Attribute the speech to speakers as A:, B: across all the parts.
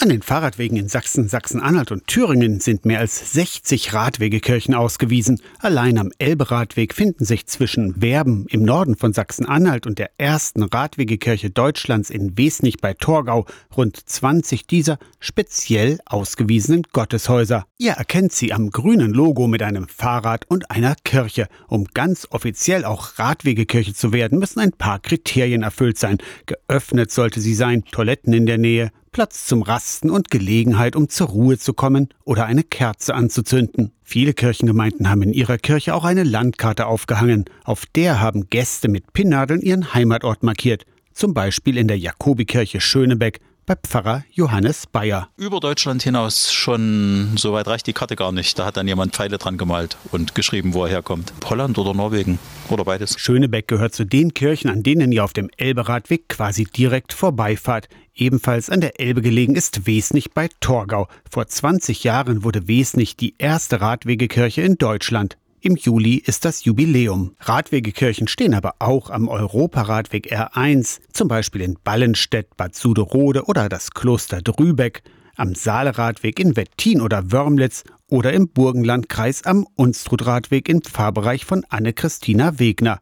A: An den Fahrradwegen in Sachsen, Sachsen-Anhalt und Thüringen sind mehr als 60 Radwegekirchen ausgewiesen. Allein am Elberadweg finden sich zwischen Werben im Norden von Sachsen-Anhalt und der ersten Radwegekirche Deutschlands in Wesnich bei Torgau rund 20 dieser speziell ausgewiesenen Gotteshäuser. Ihr erkennt sie am grünen Logo mit einem Fahrrad und einer Kirche. Um ganz offiziell auch Radwegekirche zu werden, müssen ein paar Kriterien erfüllt sein. Geöffnet sollte sie sein, Toiletten in der Nähe, Platz zum Rasten und Gelegenheit, um zur Ruhe zu kommen oder eine Kerze anzuzünden. Viele Kirchengemeinden haben in ihrer Kirche auch eine Landkarte aufgehangen. Auf der haben Gäste mit Pinnadeln ihren Heimatort markiert. Zum Beispiel in der Jakobikirche Schönebeck bei Pfarrer Johannes Bayer.
B: Über Deutschland hinaus schon so weit reicht die Karte gar nicht. Da hat dann jemand Pfeile dran gemalt und geschrieben, wo er herkommt. Holland oder Norwegen oder beides.
A: Schönebeck gehört zu den Kirchen, an denen ihr auf dem Elberadweg quasi direkt vorbeifahrt. Ebenfalls an der Elbe gelegen ist Wesnich bei Torgau. Vor 20 Jahren wurde Wesnich die erste Radwegekirche in Deutschland. Im Juli ist das Jubiläum. Radwegekirchen stehen aber auch am Europaradweg R1, zum Beispiel in Ballenstedt, Bad Suderode oder das Kloster Drübeck, am Saaleradweg in Wettin oder Wörmlitz oder im Burgenlandkreis am Unstrutradweg im Pfarrbereich von Anne-Christina Wegner.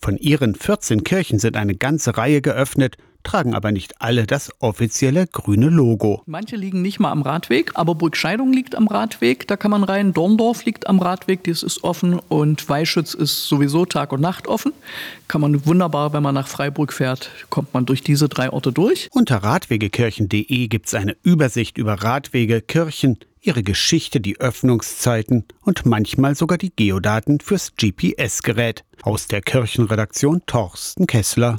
A: Von ihren 14 Kirchen sind eine ganze Reihe geöffnet, tragen aber nicht alle das offizielle grüne Logo.
C: Manche liegen nicht mal am Radweg, aber Burgscheidung liegt am Radweg, da kann man rein. Dorndorf liegt am Radweg, das ist offen und Weischütz ist sowieso Tag und Nacht offen. Kann man wunderbar, wenn man nach Freiburg fährt, kommt man durch diese drei Orte durch.
A: Unter radwegekirchen.de gibt es eine Übersicht über Radwege, Kirchen, ihre Geschichte, die Öffnungszeiten und manchmal sogar die Geodaten fürs GPS-Gerät. Aus der Kirchenredaktion Torsten Kessler.